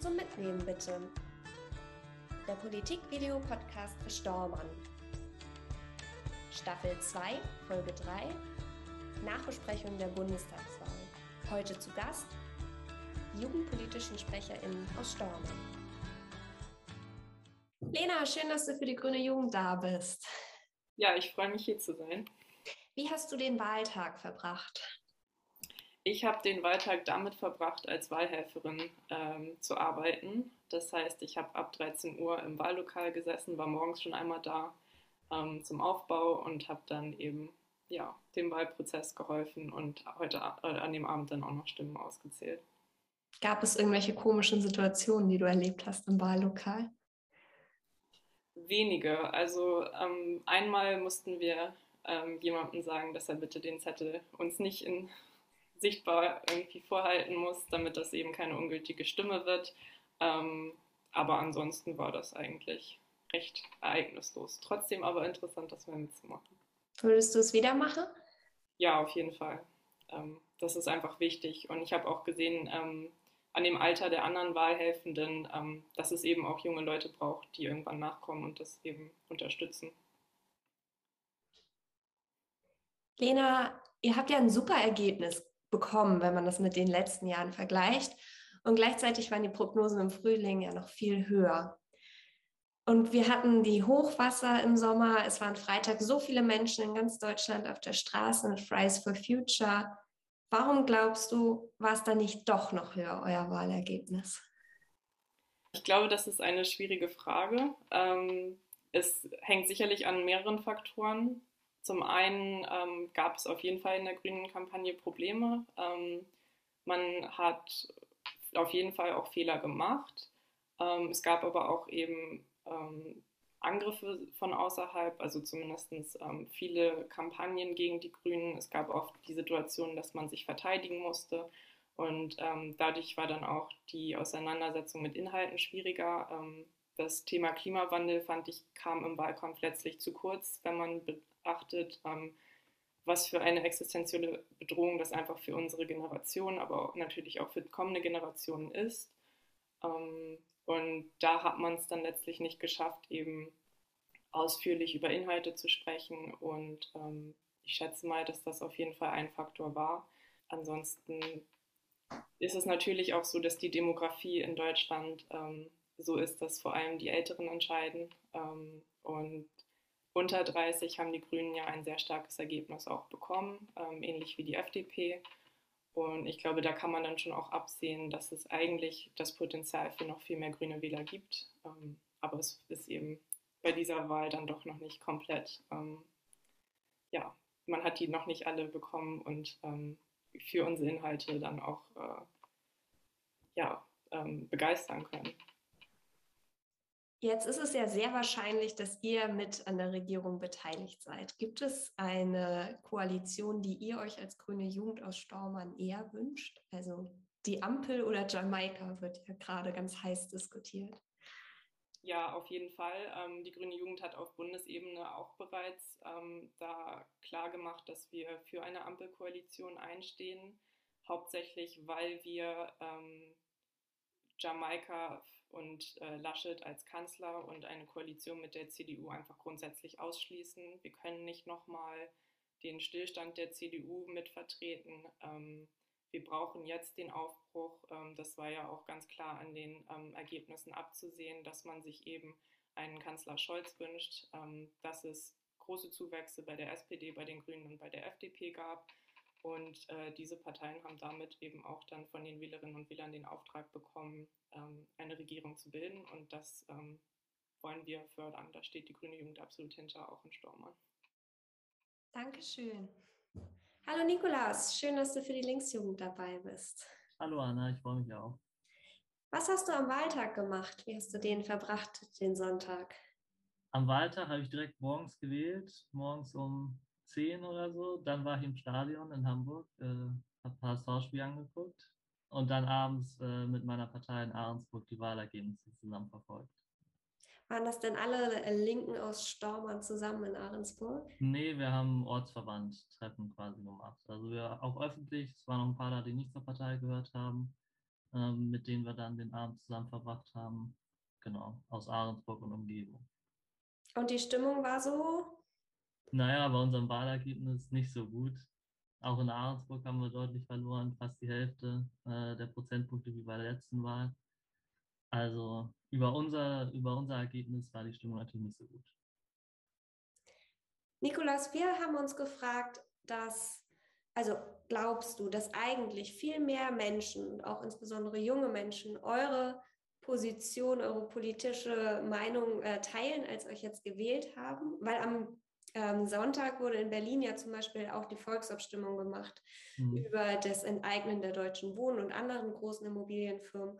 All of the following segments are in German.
Zum Mitnehmen bitte. Der Politikvideo-Podcast für Stormann. Staffel 2, Folge 3. Nachbesprechung der Bundestagswahl. Heute zu Gast die jugendpolitischen SprecherInnen aus Stormann. Lena, schön, dass du für die Grüne Jugend da bist. Ja, ich freue mich hier zu sein. Wie hast du den Wahltag verbracht? Ich habe den Wahltag damit verbracht, als Wahlhelferin ähm, zu arbeiten. Das heißt, ich habe ab 13 Uhr im Wahllokal gesessen, war morgens schon einmal da ähm, zum Aufbau und habe dann eben ja, dem Wahlprozess geholfen und heute äh, an dem Abend dann auch noch Stimmen ausgezählt. Gab es irgendwelche komischen Situationen, die du erlebt hast im Wahllokal? Wenige. Also ähm, einmal mussten wir ähm, jemandem sagen, dass er bitte den Zettel uns nicht in sichtbar irgendwie vorhalten muss, damit das eben keine ungültige Stimme wird. Ähm, aber ansonsten war das eigentlich recht ereignislos. Trotzdem aber interessant, das mal mitzumachen. Würdest du es wieder machen? Ja, auf jeden Fall. Ähm, das ist einfach wichtig. Und ich habe auch gesehen, ähm, an dem Alter der anderen Wahlhelfenden, ähm, dass es eben auch junge Leute braucht, die irgendwann nachkommen und das eben unterstützen. Lena, ihr habt ja ein super Ergebnis bekommen, wenn man das mit den letzten Jahren vergleicht. Und gleichzeitig waren die Prognosen im Frühling ja noch viel höher. Und wir hatten die Hochwasser im Sommer. Es waren Freitag so viele Menschen in ganz Deutschland auf der Straße mit Fridays for Future. Warum glaubst du, war es da nicht doch noch höher, euer Wahlergebnis? Ich glaube, das ist eine schwierige Frage. Ähm, es hängt sicherlich an mehreren Faktoren. Zum einen ähm, gab es auf jeden Fall in der grünen Kampagne Probleme. Ähm, man hat auf jeden Fall auch Fehler gemacht. Ähm, es gab aber auch eben ähm, Angriffe von außerhalb, also zumindest ähm, viele Kampagnen gegen die Grünen. Es gab oft die Situation, dass man sich verteidigen musste. Und ähm, dadurch war dann auch die Auseinandersetzung mit Inhalten schwieriger. Das Thema Klimawandel, fand ich, kam im Wahlkampf letztlich zu kurz, wenn man beachtet, ähm, was für eine existenzielle Bedrohung das einfach für unsere Generation, aber natürlich auch für kommende Generationen ist. Ähm, und da hat man es dann letztlich nicht geschafft, eben ausführlich über Inhalte zu sprechen. Und ähm, ich schätze mal, dass das auf jeden Fall ein Faktor war. Ansonsten ist es natürlich auch so, dass die Demografie in Deutschland ähm, so ist, dass vor allem die Älteren entscheiden. Ähm, und unter 30 haben die Grünen ja ein sehr starkes Ergebnis auch bekommen, ähm, ähnlich wie die FDP. Und ich glaube, da kann man dann schon auch absehen, dass es eigentlich das Potenzial für noch viel mehr grüne Wähler gibt. Ähm, aber es ist eben bei dieser Wahl dann doch noch nicht komplett. Ähm, ja, man hat die noch nicht alle bekommen und ähm, für unsere Inhalte dann auch äh, ja, ähm, begeistern können. Jetzt ist es ja sehr wahrscheinlich, dass ihr mit an der Regierung beteiligt seid. Gibt es eine Koalition, die ihr euch als grüne Jugend aus Stormann eher wünscht? Also die Ampel oder Jamaika wird ja gerade ganz heiß diskutiert. Ja, auf jeden Fall. Ähm, die Grüne Jugend hat auf Bundesebene auch bereits ähm, da klar gemacht, dass wir für eine Ampelkoalition einstehen. Hauptsächlich, weil wir ähm, Jamaika und äh, Laschet als Kanzler und eine Koalition mit der CDU einfach grundsätzlich ausschließen. Wir können nicht nochmal den Stillstand der CDU mitvertreten. Ähm, wir brauchen jetzt den Aufbruch. Ähm, das war ja auch ganz klar an den ähm, Ergebnissen abzusehen, dass man sich eben einen Kanzler Scholz wünscht, ähm, dass es große Zuwächse bei der SPD, bei den Grünen und bei der FDP gab. Und äh, diese Parteien haben damit eben auch dann von den Wählerinnen und Wählern den Auftrag bekommen, ähm, eine Regierung zu bilden. Und das ähm, wollen wir fördern. Da steht die Grüne Jugend absolut hinter, auch in Stormann. Dankeschön. Hallo Nikolaus, schön, dass du für die Linksjugend dabei bist. Hallo Anna, ich freue mich auch. Was hast du am Wahltag gemacht? Wie hast du den verbracht, den Sonntag? Am Wahltag habe ich direkt morgens gewählt, morgens um 10 oder so. Dann war ich im Stadion in Hamburg, äh, habe ein paar Schauspiele angeguckt und dann abends äh, mit meiner Partei in Ahrensburg die Wahlergebnisse zusammen verfolgt. Waren das denn alle Linken aus Stormann zusammen in Ahrensburg? Nee, wir haben Ortsverband-Treffen quasi gemacht. Also wir auch öffentlich, es waren noch ein paar da, die nicht zur Partei gehört haben. ähm, mit denen wir dann den Abend zusammen verbracht haben. Genau, aus Ahrensburg und Umgebung. Und die Stimmung war so? Naja, bei unserem Wahlergebnis nicht so gut. Auch in Ahrensburg haben wir deutlich verloren, fast die Hälfte äh, der Prozentpunkte wie bei der letzten Wahl. Also über unser, über unser Ergebnis war die Stimmung natürlich nicht so gut. Nikolas, wir haben uns gefragt, dass, also glaubst du, dass eigentlich viel mehr Menschen, auch insbesondere junge Menschen, eure Position, eure politische Meinung äh, teilen, als euch jetzt gewählt haben? Weil am ähm, Sonntag wurde in Berlin ja zum Beispiel auch die Volksabstimmung gemacht mhm. über das Enteignen der deutschen Wohnen und anderen großen Immobilienfirmen.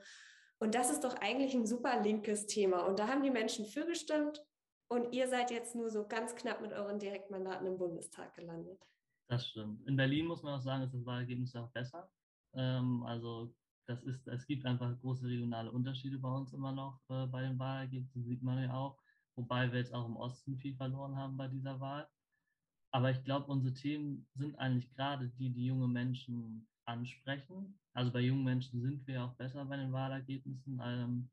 Und das ist doch eigentlich ein super linkes Thema. Und da haben die Menschen für gestimmt und ihr seid jetzt nur so ganz knapp mit euren Direktmandaten im Bundestag gelandet. Das stimmt. In Berlin muss man auch sagen, ist das Wahlergebnis auch besser. Ähm, also das ist, es gibt einfach große regionale Unterschiede bei uns immer noch äh, bei den Wahlergebnissen, sieht man ja auch. Wobei wir jetzt auch im Osten viel verloren haben bei dieser Wahl. Aber ich glaube, unsere Themen sind eigentlich gerade die, die junge Menschen ansprechen. Also bei jungen Menschen sind wir auch besser bei den Wahlergebnissen, ähm,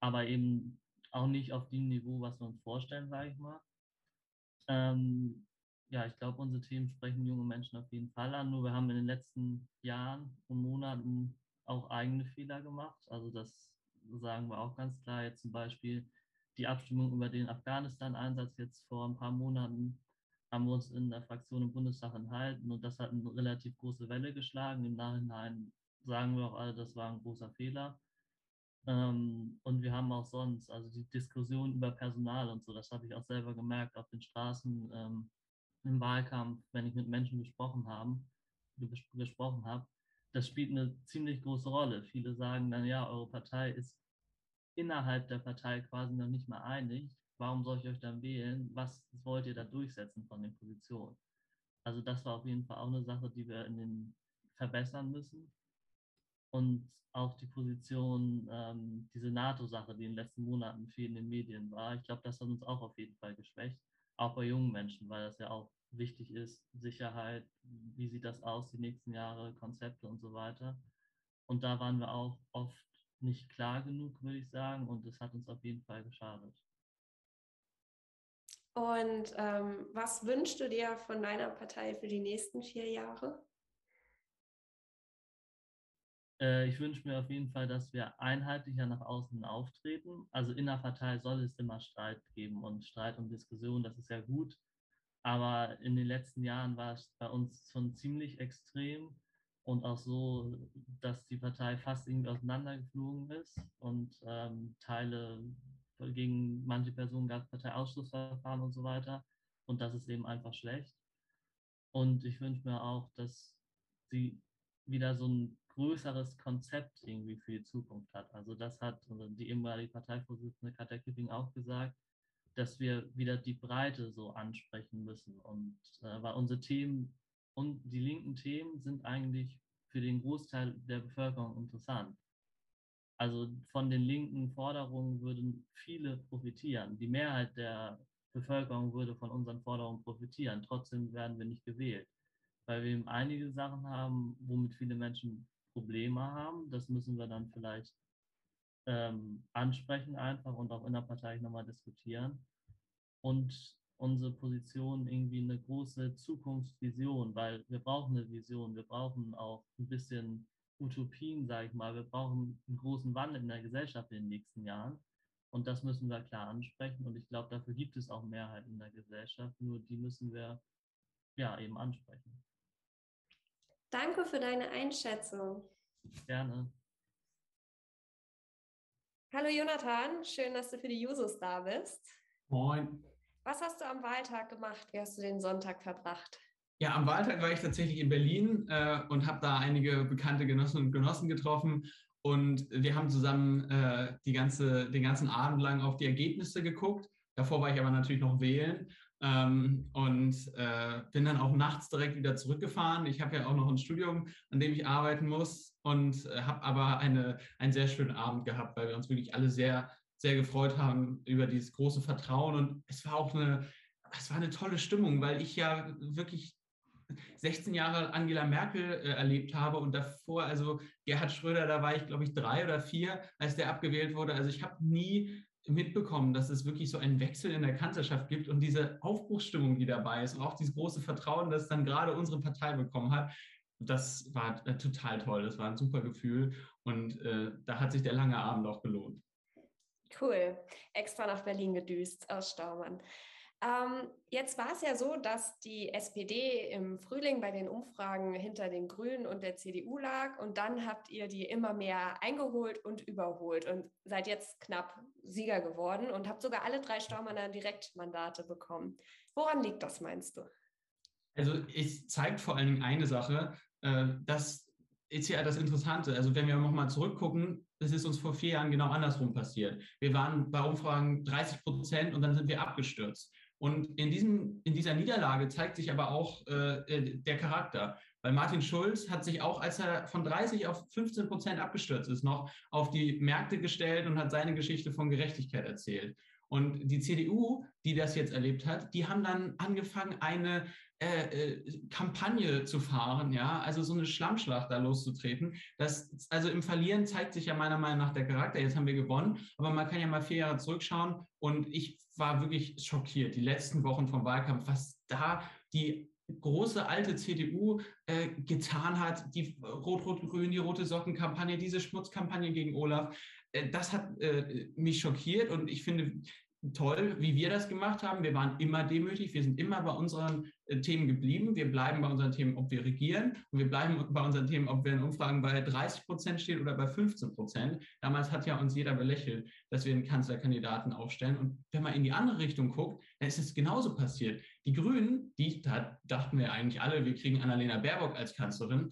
aber eben auch nicht auf dem Niveau, was wir uns vorstellen, sage ich mal. Ähm, ja, ich glaube, unsere Themen sprechen junge Menschen auf jeden Fall an. Nur wir haben in den letzten Jahren und Monaten auch eigene Fehler gemacht. Also das sagen wir auch ganz klar. Jetzt zum Beispiel die Abstimmung über den Afghanistan-Einsatz jetzt vor ein paar Monaten haben wir uns in der Fraktion im Bundestag enthalten und das hat eine relativ große Welle geschlagen. Im Nachhinein sagen wir auch alle, das war ein großer Fehler. Ähm, und wir haben auch sonst, also die Diskussion über Personal und so, das habe ich auch selber gemerkt auf den Straßen ähm, im Wahlkampf, wenn ich mit Menschen gesprochen habe, gesprochen habe. Das spielt eine ziemlich große Rolle. Viele sagen dann, ja, eure Partei ist innerhalb der Partei quasi noch nicht mal einig. Warum soll ich euch dann wählen? Was wollt ihr da durchsetzen von den Positionen? Also das war auf jeden Fall auch eine Sache, die wir in den verbessern müssen. Und auch die Position, ähm, diese NATO-Sache, die in den letzten Monaten viel in den Medien war, ich glaube, das hat uns auch auf jeden Fall geschwächt. Auch bei jungen Menschen, weil das ja auch wichtig ist, Sicherheit, wie sieht das aus die nächsten Jahre, Konzepte und so weiter. Und da waren wir auch oft nicht klar genug, würde ich sagen, und es hat uns auf jeden Fall geschadet. Und ähm, was wünschst du dir von deiner Partei für die nächsten vier Jahre? Äh, ich wünsche mir auf jeden Fall, dass wir einheitlicher nach außen auftreten. Also in der Partei soll es immer Streit geben und Streit und Diskussion, das ist ja gut. Aber in den letzten Jahren war es bei uns schon ziemlich extrem und auch so, dass die Partei fast irgendwie auseinandergeflogen ist und ähm, Teile gegen manche Personen gab es Parteiausschlussverfahren und so weiter. Und das ist eben einfach schlecht. Und ich wünsche mir auch, dass sie wieder so ein größeres Konzept irgendwie für die Zukunft hat. Also das hat die ehemalige Parteivorsitzende Katja Kipping auch gesagt, dass wir wieder die Breite so ansprechen müssen. Und äh, weil unsere Themen und die linken Themen sind eigentlich für den Großteil der Bevölkerung interessant. Also von den linken Forderungen würden viele profitieren. Die Mehrheit der Bevölkerung würde von unseren Forderungen profitieren. Trotzdem werden wir nicht gewählt, weil wir eben einige Sachen haben, womit viele Menschen Probleme haben. Das müssen wir dann vielleicht ähm, ansprechen einfach und auch innerparteilich nochmal diskutieren. Und unsere Position irgendwie eine große Zukunftsvision, weil wir brauchen eine Vision, wir brauchen auch ein bisschen Utopien, sage ich mal, wir brauchen einen großen Wandel in der Gesellschaft in den nächsten Jahren. Und das müssen wir klar ansprechen. Und ich glaube, dafür gibt es auch Mehrheiten in der Gesellschaft. Nur die müssen wir ja eben ansprechen. Danke für deine Einschätzung. Gerne. Hallo Jonathan, schön, dass du für die Jusos da bist. Moin. Was hast du am Wahltag gemacht? Wie hast du den Sonntag verbracht? Ja, am Wahltag war ich tatsächlich in Berlin äh, und habe da einige bekannte Genossinnen und Genossen getroffen. Und wir haben zusammen äh, die ganze, den ganzen Abend lang auf die Ergebnisse geguckt. Davor war ich aber natürlich noch wählen ähm, und äh, bin dann auch nachts direkt wieder zurückgefahren. Ich habe ja auch noch ein Studium, an dem ich arbeiten muss und äh, habe aber eine, einen sehr schönen Abend gehabt, weil wir uns wirklich alle sehr sehr gefreut haben über dieses große Vertrauen. Und es war auch eine, es war eine tolle Stimmung, weil ich ja wirklich 16 Jahre Angela Merkel äh, erlebt habe und davor, also Gerhard Schröder, da war ich, glaube ich, drei oder vier, als der abgewählt wurde. Also ich habe nie mitbekommen, dass es wirklich so einen Wechsel in der Kanzlerschaft gibt und diese Aufbruchsstimmung, die dabei ist und auch dieses große Vertrauen, das dann gerade unsere Partei bekommen hat, das war äh, total toll. Das war ein super Gefühl und äh, da hat sich der lange Abend auch gelohnt. Cool. Extra nach Berlin gedüst aus Staumann. Ähm, jetzt war es ja so, dass die SPD im Frühling bei den Umfragen hinter den Grünen und der CDU lag und dann habt ihr die immer mehr eingeholt und überholt und seid jetzt knapp Sieger geworden und habt sogar alle drei Staumanner Direktmandate bekommen. Woran liegt das, meinst du? Also es zeigt vor allen Dingen eine Sache, äh, das ist ja das Interessante. Also wenn wir nochmal zurückgucken, das ist uns vor vier Jahren genau andersrum passiert. Wir waren bei Umfragen 30 Prozent und dann sind wir abgestürzt. Und in, diesem, in dieser Niederlage zeigt sich aber auch äh, äh, der Charakter. Weil Martin Schulz hat sich auch, als er von 30 auf 15 Prozent abgestürzt ist, noch auf die Märkte gestellt und hat seine Geschichte von Gerechtigkeit erzählt. Und die CDU, die das jetzt erlebt hat, die haben dann angefangen, eine äh, äh, Kampagne zu fahren, ja, also so eine Schlammschlacht da loszutreten. Das, also im Verlieren zeigt sich ja meiner Meinung nach der Charakter. Jetzt haben wir gewonnen, aber man kann ja mal vier Jahre zurückschauen und ich war wirklich schockiert, die letzten Wochen vom Wahlkampf, was da die große alte CDU äh, getan hat, die Rot-Rot-Grün, die rote Socken-Kampagne, diese Schmutzkampagne gegen Olaf, äh, das hat äh, mich schockiert und ich finde, toll, wie wir das gemacht haben. Wir waren immer demütig, wir sind immer bei unseren äh, Themen geblieben. Wir bleiben bei unseren Themen, ob wir regieren und wir bleiben bei unseren Themen, ob wir in Umfragen bei 30 Prozent stehen oder bei 15 Prozent. Damals hat ja uns jeder belächelt, dass wir einen Kanzlerkandidaten aufstellen. Und wenn man in die andere Richtung guckt, dann ist es genauso passiert. Die Grünen, die da dachten wir eigentlich alle, wir kriegen Annalena Baerbock als Kanzlerin,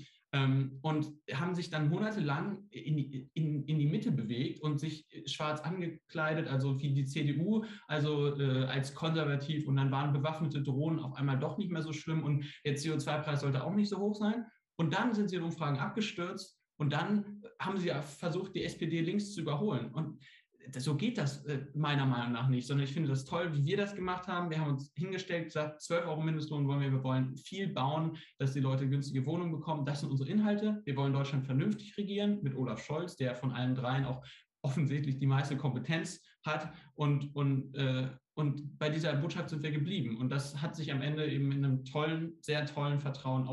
und haben sich dann monatelang in die, in, in die Mitte bewegt und sich schwarz angekleidet, also wie die CDU, also äh, als konservativ. Und dann waren bewaffnete Drohnen auf einmal doch nicht mehr so schlimm und der CO2-Preis sollte auch nicht so hoch sein. Und dann sind sie in Umfragen abgestürzt und dann haben sie versucht, die SPD links zu überholen. Und so geht das äh, meiner Meinung nach nicht, sondern ich finde das toll, wie wir das gemacht haben. Wir haben uns hingestellt, gesagt, 12 Euro Mindestlohn wollen wir, wir wollen viel bauen, dass die Leute günstige Wohnungen bekommen. Das sind unsere Inhalte. Wir wollen Deutschland vernünftig regieren mit Olaf Scholz, der von allen dreien auch offensichtlich die meiste Kompetenz hat und, und, äh, und bei dieser Botschaft sind wir geblieben. Und das hat sich am Ende eben in einem tollen, sehr tollen Vertrauen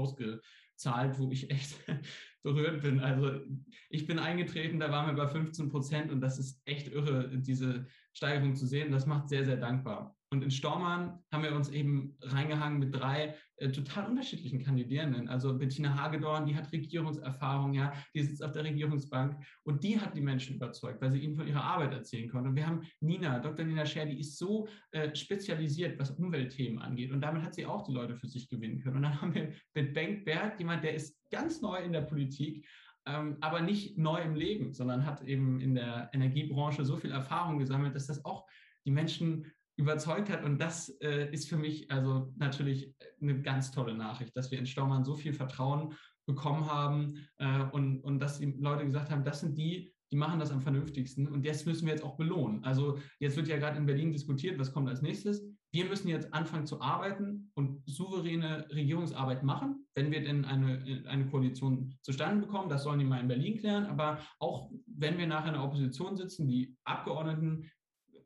ausgezahlt, wo ich echt berührt bin. Also ich bin eingetreten, da waren wir bei 15 Prozent und das ist echt irre, diese Steigerung zu sehen. Das macht sehr, sehr dankbar. Und in Stormann haben wir uns eben reingehangen mit drei äh, total unterschiedlichen Kandidierenden. Also Bettina Hagedorn, die hat Regierungserfahrung, ja, die sitzt auf der Regierungsbank und die hat die Menschen überzeugt, weil sie ihnen von ihrer Arbeit erzählen konnte. Und wir haben Nina, Dr. Nina Scher, die ist so äh, spezialisiert, was Umweltthemen angeht. Und damit hat sie auch die Leute für sich gewinnen können. Und dann haben wir mit Bengt Bert jemand, der ist ganz neu in der Politik, ähm, aber nicht neu im Leben, sondern hat eben in der Energiebranche so viel Erfahrung gesammelt, dass das auch die Menschen überzeugt hat. Und das äh, ist für mich also natürlich eine ganz tolle Nachricht, dass wir in Staumann so viel Vertrauen bekommen haben äh, und, und dass die Leute gesagt haben, das sind die, die machen das am vernünftigsten und das müssen wir jetzt auch belohnen. Also jetzt wird ja gerade in Berlin diskutiert, was kommt als nächstes. Wir müssen jetzt anfangen zu arbeiten und souveräne Regierungsarbeit machen, wenn wir denn eine, eine Koalition zustande bekommen. Das sollen die mal in Berlin klären. Aber auch wenn wir nachher in der Opposition sitzen, die Abgeordneten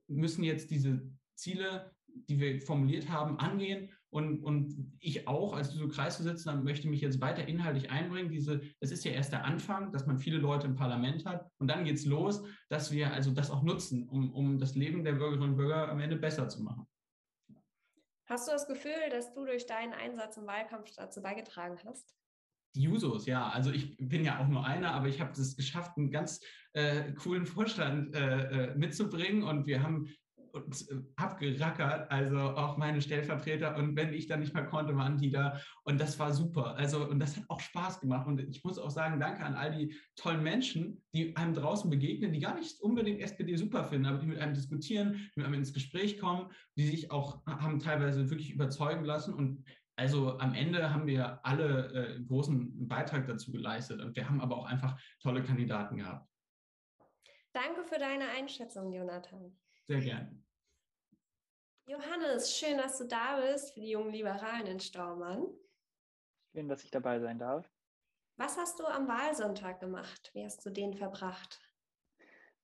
müssen jetzt diese Ziele, die wir formuliert haben, angehen. Und, und ich auch als so Kreisvorsitzender möchte mich jetzt weiter inhaltlich einbringen. Diese, das ist ja erst der Anfang, dass man viele Leute im Parlament hat. Und dann geht es los, dass wir also das auch nutzen, um, um das Leben der Bürgerinnen und Bürger am Ende besser zu machen. Hast du das Gefühl, dass du durch deinen Einsatz im Wahlkampf dazu beigetragen hast? Die Jusos, ja. Also ich bin ja auch nur einer, aber ich habe es geschafft, einen ganz äh, coolen Vorstand äh, äh mitzubringen. Und wir haben und äh, abgerackert, also auch meine Stellvertreter. Und wenn ich dann nicht mehr konnte, waren die da. Und das war super. Also, und das hat auch Spaß gemacht. Und ich muss auch sagen, danke an all die tollen Menschen, die einem draußen begegnen, die gar nicht unbedingt SPD super finden, aber die mit einem diskutieren, die mit einem ins Gespräch kommen, die sich auch haben teilweise wirklich überzeugen lassen. Und also am Ende haben wir alle äh, großen Beitrag dazu geleistet. Und wir haben aber auch einfach tolle Kandidaten gehabt. Danke für deine Einschätzung, Jonathan. Sehr gerne. Johannes, schön, dass du da bist für die jungen Liberalen in Staumann. Schön, dass ich dabei sein darf. Was hast du am Wahlsonntag gemacht? Wie hast du den verbracht?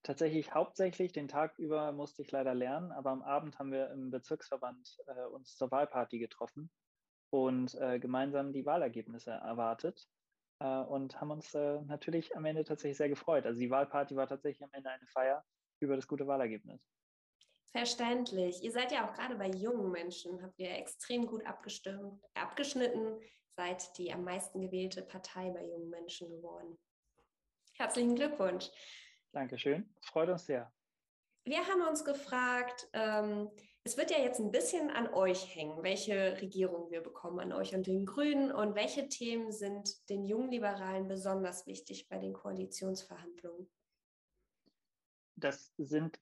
Tatsächlich hauptsächlich den Tag über musste ich leider lernen, aber am Abend haben wir im Bezirksverband äh, uns zur Wahlparty getroffen und äh, gemeinsam die Wahlergebnisse erwartet äh, und haben uns äh, natürlich am Ende tatsächlich sehr gefreut. Also die Wahlparty war tatsächlich am Ende eine Feier über das gute Wahlergebnis. Verständlich. Ihr seid ja auch gerade bei jungen Menschen, habt ihr extrem gut abgestimmt, abgeschnitten, seid die am meisten gewählte Partei bei jungen Menschen geworden. Herzlichen Glückwunsch. Dankeschön. Freut uns sehr. Wir haben uns gefragt, ähm, es wird ja jetzt ein bisschen an euch hängen, welche Regierung wir bekommen, an euch und den Grünen und welche Themen sind den jungen Liberalen besonders wichtig bei den Koalitionsverhandlungen? Das sind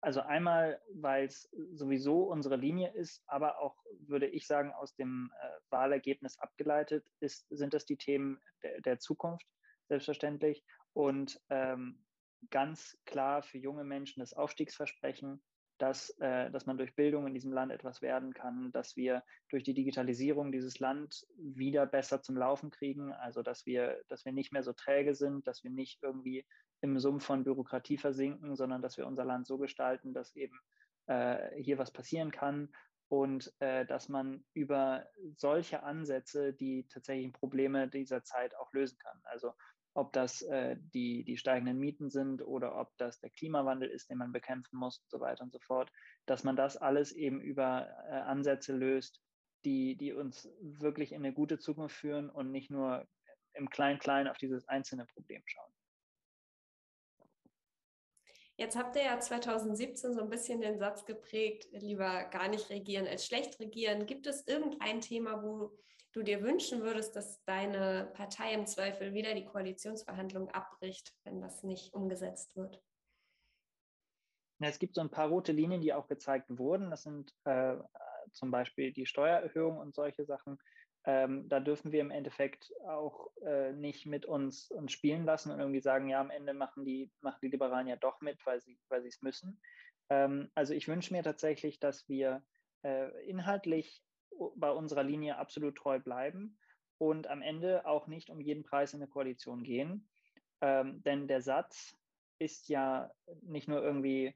also einmal, weil es sowieso unsere Linie ist, aber auch, würde ich sagen, aus dem äh, Wahlergebnis abgeleitet ist, sind das die Themen der, der Zukunft, selbstverständlich. Und ähm, ganz klar für junge Menschen das Aufstiegsversprechen, dass, äh, dass man durch Bildung in diesem Land etwas werden kann, dass wir durch die Digitalisierung dieses Land wieder besser zum Laufen kriegen, also dass wir, dass wir nicht mehr so träge sind, dass wir nicht irgendwie im Sumpf von Bürokratie versinken, sondern dass wir unser Land so gestalten, dass eben äh, hier was passieren kann und äh, dass man über solche Ansätze die tatsächlichen Probleme dieser Zeit auch lösen kann. Also ob das äh, die, die steigenden Mieten sind oder ob das der Klimawandel ist, den man bekämpfen muss und so weiter und so fort, dass man das alles eben über äh, Ansätze löst, die, die uns wirklich in eine gute Zukunft führen und nicht nur im Klein-Klein auf dieses einzelne Problem schauen. Jetzt habt ihr ja 2017 so ein bisschen den Satz geprägt, lieber gar nicht regieren als schlecht regieren. Gibt es irgendein Thema, wo du dir wünschen würdest, dass deine Partei im Zweifel wieder die Koalitionsverhandlungen abbricht, wenn das nicht umgesetzt wird? Es gibt so ein paar rote Linien, die auch gezeigt wurden. Das sind äh, zum Beispiel die Steuererhöhung und solche Sachen. Ähm, da dürfen wir im Endeffekt auch äh, nicht mit uns, uns spielen lassen und irgendwie sagen, ja, am Ende machen die, machen die Liberalen ja doch mit, weil sie weil es müssen. Ähm, also ich wünsche mir tatsächlich, dass wir äh, inhaltlich bei unserer Linie absolut treu bleiben und am Ende auch nicht um jeden Preis in eine Koalition gehen. Ähm, denn der Satz ist ja nicht nur irgendwie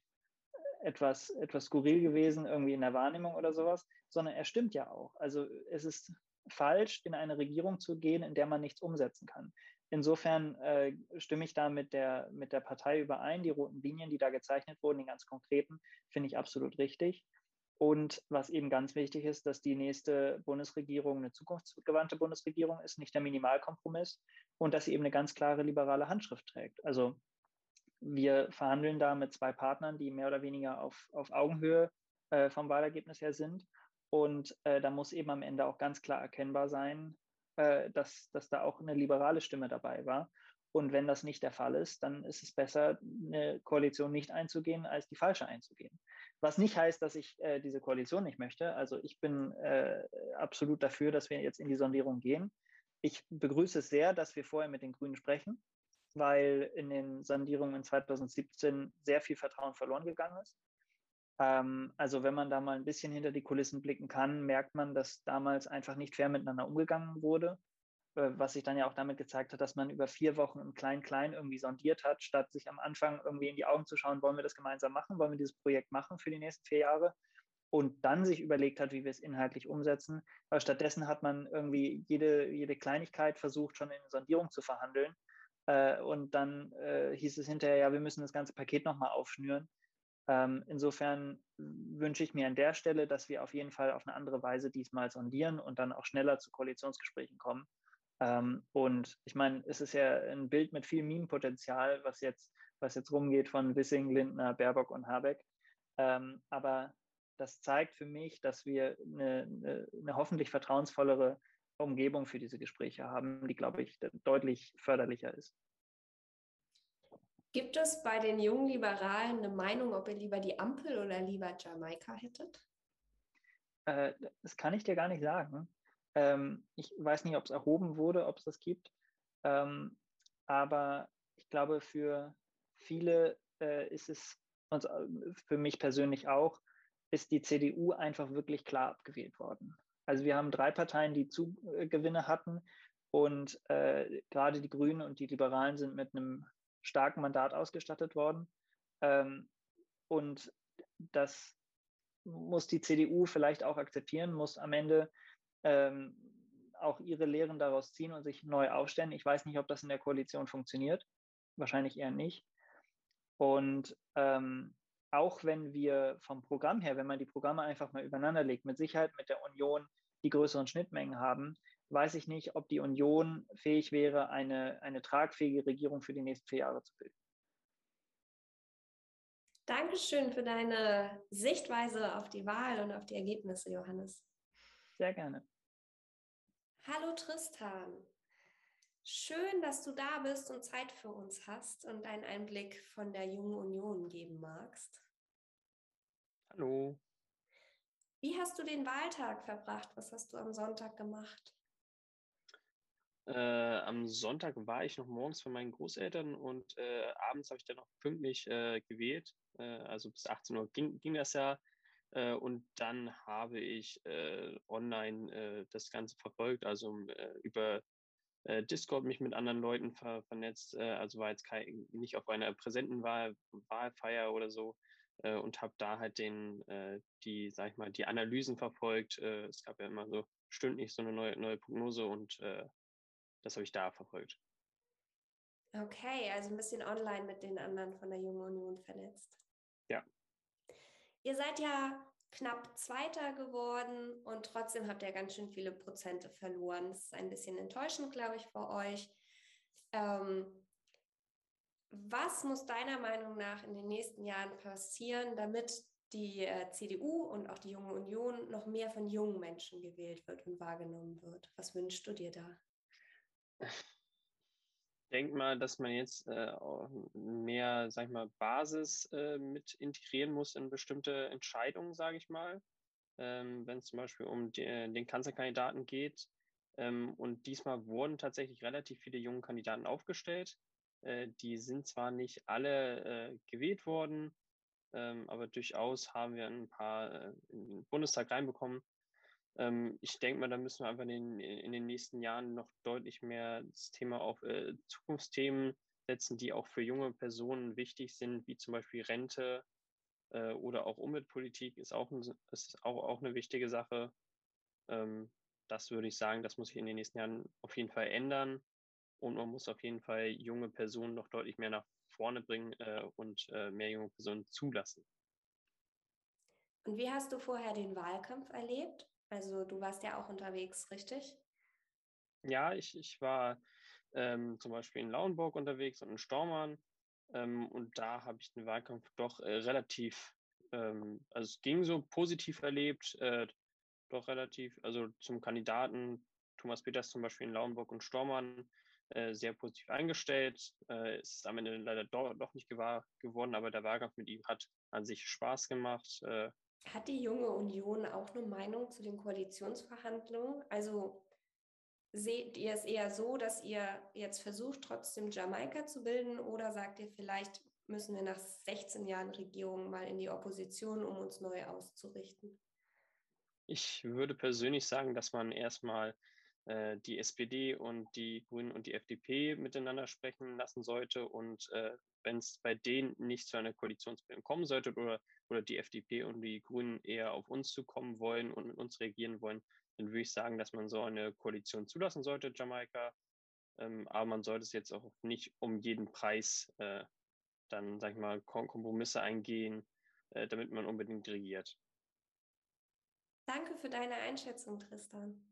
etwas, etwas skurril gewesen, irgendwie in der Wahrnehmung oder sowas, sondern er stimmt ja auch. Also es ist falsch, in eine Regierung zu gehen, in der man nichts umsetzen kann. Insofern äh, stimme ich da mit der, mit der Partei überein. Die roten Linien, die da gezeichnet wurden, die ganz konkreten, finde ich absolut richtig. Und was eben ganz wichtig ist, dass die nächste Bundesregierung eine zukunftsgewandte Bundesregierung ist, nicht der Minimalkompromiss und dass sie eben eine ganz klare liberale Handschrift trägt. Also wir verhandeln da mit zwei Partnern, die mehr oder weniger auf, auf Augenhöhe äh, vom Wahlergebnis her sind. Und äh, da muss eben am Ende auch ganz klar erkennbar sein, äh, dass, dass da auch eine liberale Stimme dabei war. Und wenn das nicht der Fall ist, dann ist es besser, eine Koalition nicht einzugehen, als die falsche einzugehen. Was nicht heißt, dass ich äh, diese Koalition nicht möchte. Also ich bin äh, absolut dafür, dass wir jetzt in die Sondierung gehen. Ich begrüße es sehr, dass wir vorher mit den Grünen sprechen, weil in den Sondierungen 2017 sehr viel Vertrauen verloren gegangen ist. Ähm, also wenn man da mal ein bisschen hinter die Kulissen blicken kann, merkt man, dass damals einfach nicht fair miteinander umgegangen wurde äh, was sich dann ja auch damit gezeigt hat, dass man über vier Wochen im Klein-Klein irgendwie sondiert hat, statt sich am Anfang irgendwie in die Augen zu schauen, wollen wir das gemeinsam machen, wollen wir dieses Projekt machen für die nächsten vier Jahre und dann sich überlegt hat, wie wir es inhaltlich umsetzen. Aber stattdessen hat man irgendwie jede, jede Kleinigkeit versucht, schon in Sondierung zu verhandeln. Äh, und dann äh, hieß es hinterher, ja, wir müssen das ganze Paket nochmal aufschnüren. Ähm, insofern wünsche ich mir an der Stelle, dass wir auf jeden Fall auf eine andere Weise diesmal sondieren und dann auch schneller zu Koalitionsgesprächen kommen. Ähm, und ich meine, es ist ja ein Bild mit viel Meme-Potenzial, was jetzt, was jetzt rumgeht von Wissing, Lindner, Baerbock und Habeck. Ähm, aber das zeigt für mich, dass wir eine, eine, eine, hoffentlich vertrauensvollere Umgebung für diese Gespräche haben, die, glaube ich, deutlich förderlicher ist. Gibt es bei den jungen Liberalen eine Meinung, ob ihr lieber die Ampel oder lieber Jamaika hättet? Äh, das kann ich dir gar nicht sagen. Ähm, ich weiß nicht, ob es erhoben wurde, ob es das gibt. Ähm, aber ich glaube, für viele äh, ist es, und äh, für mich persönlich auch, ist die CDU einfach wirklich klar abgewählt worden. Also wir haben drei Parteien, die Zugewinne hatten und äh, gerade die Grünen und die Liberalen sind mit einem starken Mandat ausgestattet worden. Ähm, und das muss die CDU vielleicht auch akzeptieren, muss am Ende ähm, auch ihre Lehren daraus ziehen und sich neu aufstellen. Ich weiß nicht, ob das in der Koalition funktioniert. Wahrscheinlich eher nicht. Und ähm, auch wenn wir vom Programm her, wenn man die Programme einfach mal übereinander legt, mit Sicherheit mit der Union die größeren Schnittmengen haben, weiß ich nicht, ob die Union fähig wäre, eine, eine tragfähige Regierung für die nächsten vier Jahre zu bilden. Dankeschön für deine Sichtweise auf die Wahl und auf die Ergebnisse, Johannes. Sehr gerne. Hallo Tristan. Schön, dass du da bist und Zeit für uns hast und einen Einblick von der Jungen Union geben magst. Hallo. Wie hast du den Wahltag verbracht? Was hast du am Sonntag gemacht? Äh, am Sonntag war ich noch morgens bei meinen Großeltern und äh, abends habe ich dann noch pünktlich äh, gewählt. Äh, also bis 18 Uhr ging, ging das ja. Äh, und dann habe ich äh, online das Ganze verfolgt, also über Discord mich mit anderen Leuten ver vernetzt. also war jetzt kein, nicht auf einer präsenten Wahl, Wahlfeier oder so, und habe da halt den, die, sag ich mal, die Analysen verfolgt. Es gab ja immer so stündlich so eine neue, neue Prognose und äh, das habe ich da verfolgt. Okay, also ein bisschen online mit den anderen von der Jungen Union vernetzt. Ja. Ihr seid ja knapp Zweiter geworden und trotzdem habt ihr ganz schön viele Prozente verloren. Das ist ein bisschen enttäuschend, glaube ich, für euch. Ähm, was muss deiner Meinung nach in den nächsten Jahren passieren, damit die äh, CDU und auch die Junge Union noch mehr von jungen Menschen gewählt wird und wahrgenommen wird? Was wünschst du dir da? Denke mal, dass man jetzt äh, mehr, sag ich mal, Basis äh, mit integrieren muss in bestimmte Entscheidungen, sage ich mal. Ähm, Wenn es zum Beispiel um die, äh, den Kanzlerkandidaten geht. Ähm, und diesmal wurden tatsächlich relativ viele junge Kandidaten aufgestellt. Äh, die sind zwar nicht alle äh, gewählt worden, ähm, aber durchaus haben wir ein paar äh, in den Bundestag reinbekommen. Ähm, ich denke mal, da müssen wir einfach in den, in den nächsten Jahren noch deutlich mehr das Thema auf äh, Zukunftsthemen setzen, die auch für junge Personen wichtig sind, wie zum Beispiel Rente äh, oder auch Umweltpolitik ist auch, ein, ist auch, auch eine wichtige Sache. Ähm, das würde ich sagen, das muss sich in den nächsten Jahren auf jeden Fall ändern. Und man muss auf jeden Fall junge Personen noch deutlich mehr nach vorne bringen äh, und äh, mehr junge Personen zulassen. Und wie hast du vorher den Wahlkampf erlebt? Also du warst ja auch unterwegs, richtig? Ja, ich, ich war ähm, zum Beispiel in Lauenburg unterwegs und in Stormann. Ähm, und da habe ich den Wahlkampf doch äh, relativ, ähm, also es ging so positiv erlebt, äh, doch relativ, also zum Kandidaten Thomas Peters zum Beispiel in Lauenburg und Stormann äh, sehr positiv eingestellt. Äh, ist am Ende leider doch, doch nicht gewahr geworden, aber der Wahlkampf mit ihm hat an sich Spaß gemacht. Hat die junge Union auch eine Meinung zu den Koalitionsverhandlungen? Also seht ihr es eher so, dass ihr jetzt versucht, trotzdem Jamaika zu bilden oder sagt ihr vielleicht, müssen wir nach 16 Jahren Regierung mal in die Opposition, um uns neu auszurichten? Ich würde persönlich sagen, dass man erstmal äh, die SPD und die Grünen und die FDP miteinander sprechen lassen sollte. Und äh, wenn es bei denen nicht zu einer Koalitionsbildung kommen sollte oder, oder die FDP und die Grünen eher auf uns zukommen wollen und mit uns regieren wollen, dann würde ich sagen, dass man so eine Koalition zulassen sollte, Jamaika. Ähm, aber man sollte es jetzt auch nicht um jeden Preis äh, dann, sag ich mal, Kompromisse eingehen, äh, damit man unbedingt regiert. Danke für deine Einschätzung, Tristan.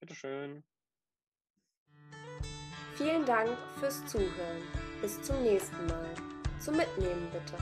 Bitteschön. Vielen Dank fürs Zuhören. Bis zum nächsten Mal. Zum Mitnehmen bitte.